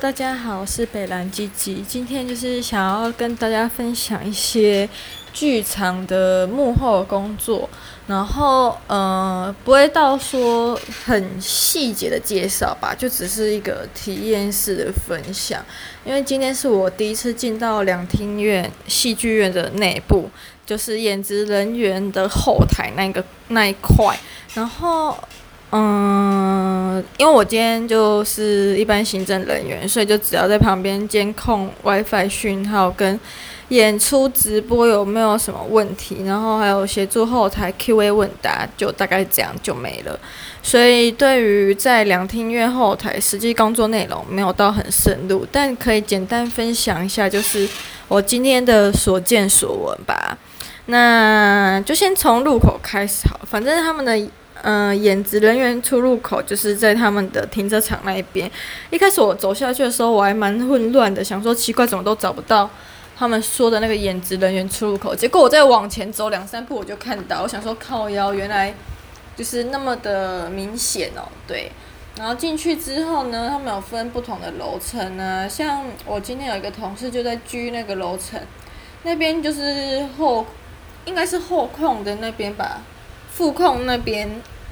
大家好，我是北兰吉吉。今天就是想要跟大家分享一些剧场的幕后工作，然后呃，不会到说很细节的介绍吧，就只是一个体验式的分享。因为今天是我第一次进到两厅院戏剧院的内部，就是演职人员的后台那个那一块，然后。嗯，因为我今天就是一般行政人员，所以就只要在旁边监控 WiFi 讯号跟演出直播有没有什么问题，然后还有协助后台 QA 问答，就大概这样就没了。所以对于在两厅院后台实际工作内容没有到很深入，但可以简单分享一下，就是我今天的所见所闻吧。那就先从入口开始好，反正他们的。嗯、演职人员出入口就是在他们的停车场那一边。一开始我走下去的时候，我还蛮混乱的，想说奇怪，怎么都找不到他们说的那个演职人员出入口。结果我再往前走两三步，我就看到，我想说靠腰，原来就是那么的明显哦。对，然后进去之后呢，他们有分不同的楼层呢。像我今天有一个同事就在居那个楼层，那边就是后，应该是后控的那边吧。副控那边，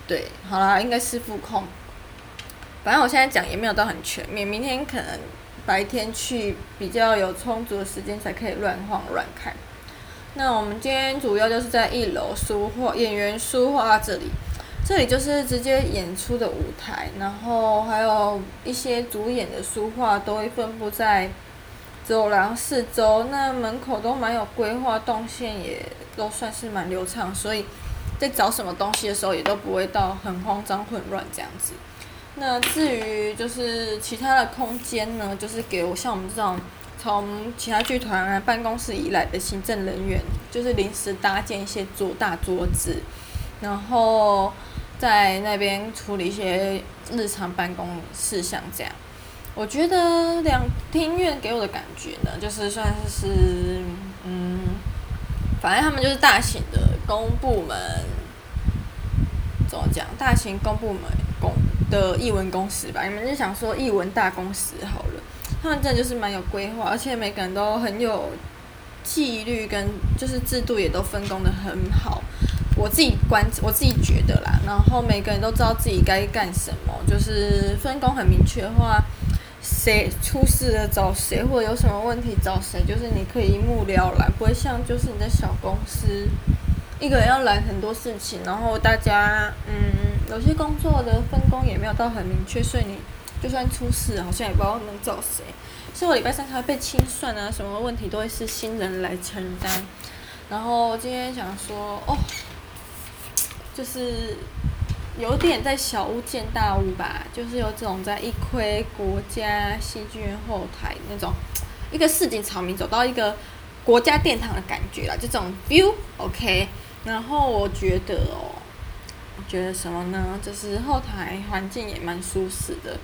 对，好啦，应该是副控。反正我现在讲也没有到很全面，明天可能白天去比较有充足的时间才可以乱晃乱看。那我们今天主要就是在一楼书画演员书画这里，这里就是直接演出的舞台，然后还有一些主演的书画都会分布在走廊四周，那门口都蛮有规划，动线也都算是蛮流畅，所以。在找什么东西的时候，也都不会到很慌张混乱这样子。那至于就是其他的空间呢，就是给我像我们这种从其他剧团啊办公室以来的行政人员，就是临时搭建一些桌大桌子，然后在那边处理一些日常办公事项这样。我觉得两厅院给我的感觉呢，就是算是嗯。反正他们就是大型的公部门，怎么讲？大型公部门公的译文公司吧，你们就想说译文大公司好了。他们真的就是蛮有规划，而且每个人都很有纪律，跟就是制度也都分工得很好。我自己观，我自己觉得啦。然后每个人都知道自己该干什么，就是分工很明确的话。谁出事了找谁，或者有什么问题找谁，就是你可以一目了然，不会像就是你的小公司，一个人要揽很多事情，然后大家嗯，有些工作的分工也没有到很明确，所以你就算出事，好像也不知道能找谁。所以我礼拜三才会被清算啊，什么问题都会是新人来承担。然后今天想说哦，就是。有点在小巫见大巫吧，就是有这种在一窥国家戏剧院后台那种一个市井草民走到一个国家殿堂的感觉啦，就这种 view，OK。然后我觉得哦，我觉得什么呢？就是后台环境也蛮舒适的，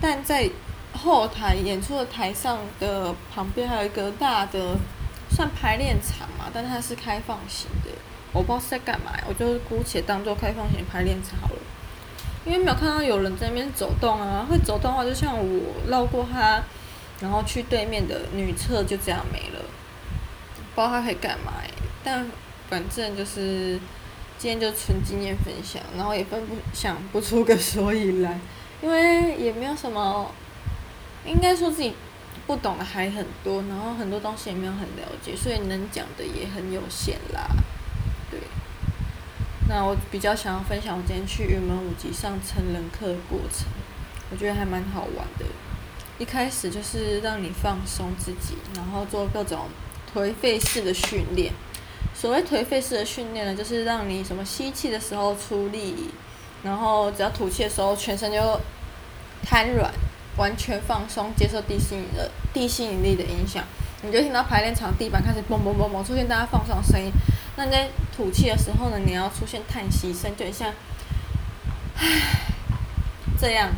但在后台演出的台上的旁边还有一个大的算排练场嘛，但它是开放型的。我不知道是在干嘛，我就姑且当做开放型排练场好了。因为没有看到有人在那边走动啊，会走动的话，就像我绕过他，然后去对面的女厕，就这样没了。不知道他可以干嘛欸，但反正就是今天就纯经验分享，然后也分不想不出个所以来，因为也没有什么，应该说自己不懂的还很多，然后很多东西也没有很了解，所以能讲的也很有限啦。对那我比较想要分享我今天去云门舞集上成人课的过程，我觉得还蛮好玩的。一开始就是让你放松自己，然后做各种颓废式的训练。所谓颓废式的训练呢，就是让你什么吸气的时候出力，然后只要吐气的时候全身就瘫软，完全放松，接受地心引力的地心引力的影响。你就听到排练场地板开始嘣嘣嘣嘣出现大家放松的声音。那你在吐气的时候呢，你要出现叹息声，就很像，唉，这样。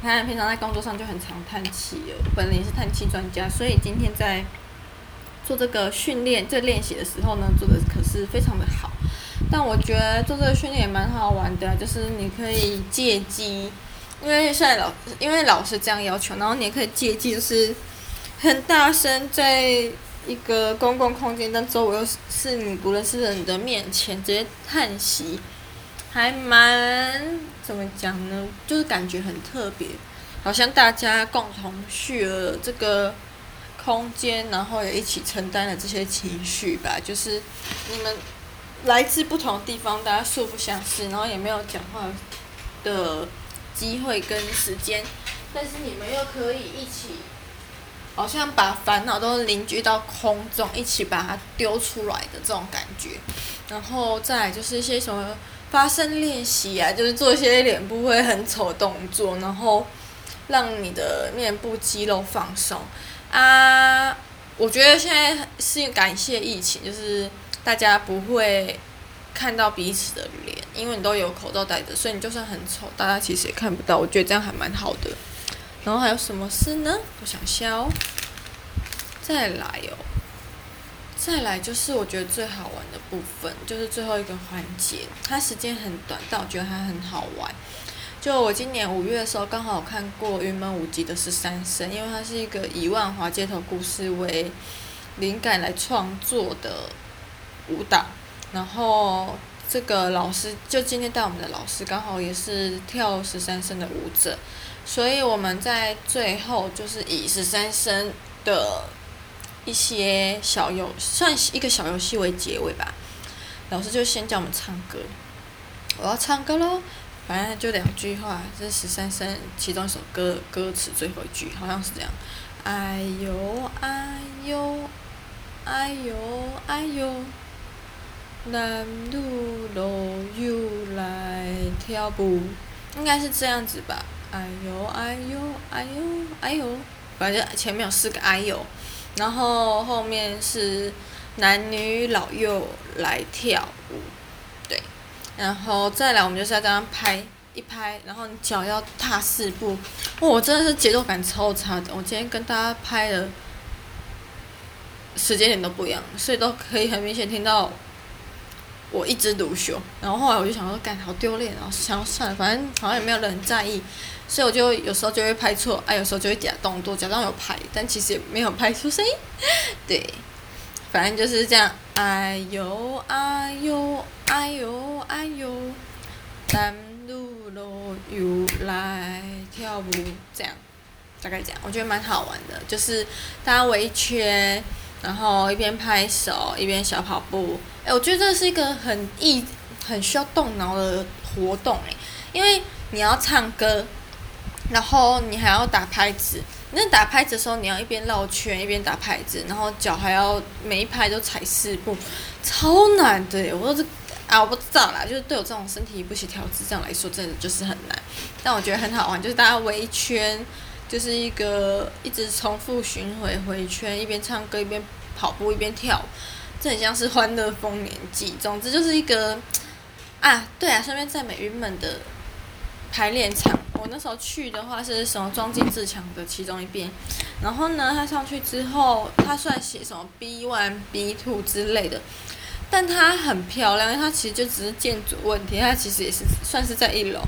你看平常在工作上就很常叹气了，本人也是叹气专家，所以今天在做这个训练、这练习的时候呢，做的可是非常的好。但我觉得做这个训练也蛮好玩的，就是你可以借机因为现在老，因为老师这样要求，然后你也可以借机就是很大声，在一个公共空间，但周围又是你不认识的人的面前直接叹息，还蛮怎么讲呢？就是感觉很特别，好像大家共同续了这个空间，然后也一起承担了这些情绪吧。就是你们来自不同的地方，大家素不相识，然后也没有讲话的。机会跟时间，但是你们又可以一起，好像把烦恼都凝聚到空中，一起把它丢出来的这种感觉。然后再就是一些什么发声练习啊，就是做一些脸部会很丑的动作，然后让你的面部肌肉放松啊。我觉得现在是感谢疫情，就是大家不会。看到彼此的脸，因为你都有口罩戴着，所以你就算很丑，大家其实也看不到。我觉得这样还蛮好的。然后还有什么事呢？我想笑。再来哦，再来就是我觉得最好玩的部分，就是最后一个环节。它时间很短，但我觉得它很好玩。就我今年五月的时候，刚好看过云门舞集的十三声，因为它是一个以万华街头故事为灵感来创作的舞蹈。然后这个老师就今天带我们的老师刚好也是跳十三声的舞者，所以我们在最后就是以十三声的一些小游算一个小游戏为结尾吧。老师就先叫我们唱歌，我要唱歌喽，反正就两句话，这十三声其中一首歌歌词最后一句好像是这样，哎呦哎呦哎呦哎呦。男女老幼来跳舞，应该是这样子吧。哎呦哎呦哎呦哎呦，反正前面有四个哎呦，然后后面是男女老幼来跳舞，然后再来我们就是要这样拍一拍，然后你脚要踏四步。哇，我真的是节奏感超差的，我今天跟大家拍的时间点都不一样，所以都可以很明显听到。我一枝独秀，然后后来我就想说，干好丢脸，然后想要算了，反正好像也没有人在意，所以我就有时候就会拍错，哎，有时候就会假动作，假装有拍，但其实也没有拍出声音。对，反正就是这样，哎呦哎呦哎呦哎呦，男女老幼来跳舞，这样大概这样，我觉得蛮好玩的，就是大家围圈。然后一边拍手一边小跑步，哎，我觉得这是一个很易、很需要动脑的活动哎，因为你要唱歌，然后你还要打拍子。那打拍子的时候，你要一边绕圈一边打拍子，然后脚还要每一拍都踩四步，超难的。我说这啊，我不知道啦，就是对我这种身体不协调智障来说，真的就是很难。但我觉得很好玩，就是大家围一圈。就是一个一直重复巡回回圈，一边唱歌一边跑步一边跳，这很像是欢乐丰年祭。总之就是一个啊，对啊，顺便赞美云门的排练场。我那时候去的话是什么庄敬自强的其中一边，然后呢，他上去之后，他算写什么 B one B two 之类的，但它很漂亮，因为它其实就只是建筑问题，它其实也是算是在一楼。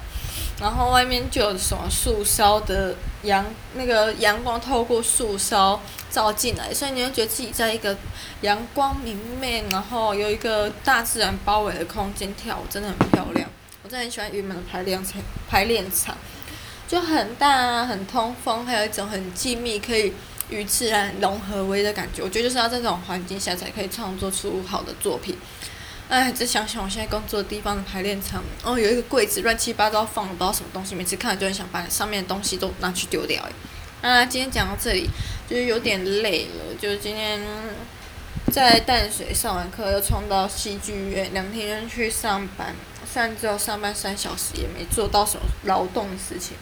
然后外面就有什么树梢的阳，那个阳光透过树梢照进来，所以你会觉得自己在一个阳光明媚，然后有一个大自然包围的空间跳舞，真的很漂亮。我真的很喜欢云门的排练场，排练场就很大啊，很通风，还有一种很静谧，可以与自然融合为的感觉。我觉得就是要在这种环境下才可以创作出好的作品。哎，再想想我现在工作的地方的排练场，哦，有一个柜子乱七八糟放了不知道什么东西，每次看了就很想把上面的东西都拿去丢掉。哎，啊，今天讲到这里，就是有点累了，就是今天在淡水上完课，又冲到戏剧院，两天去上班，虽然只有上班三小时，也没做到什么劳动的事情，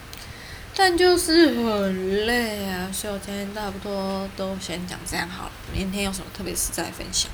但就是很累啊，所以我今天差不多都先讲这样好了，明天有什么特别事再分享。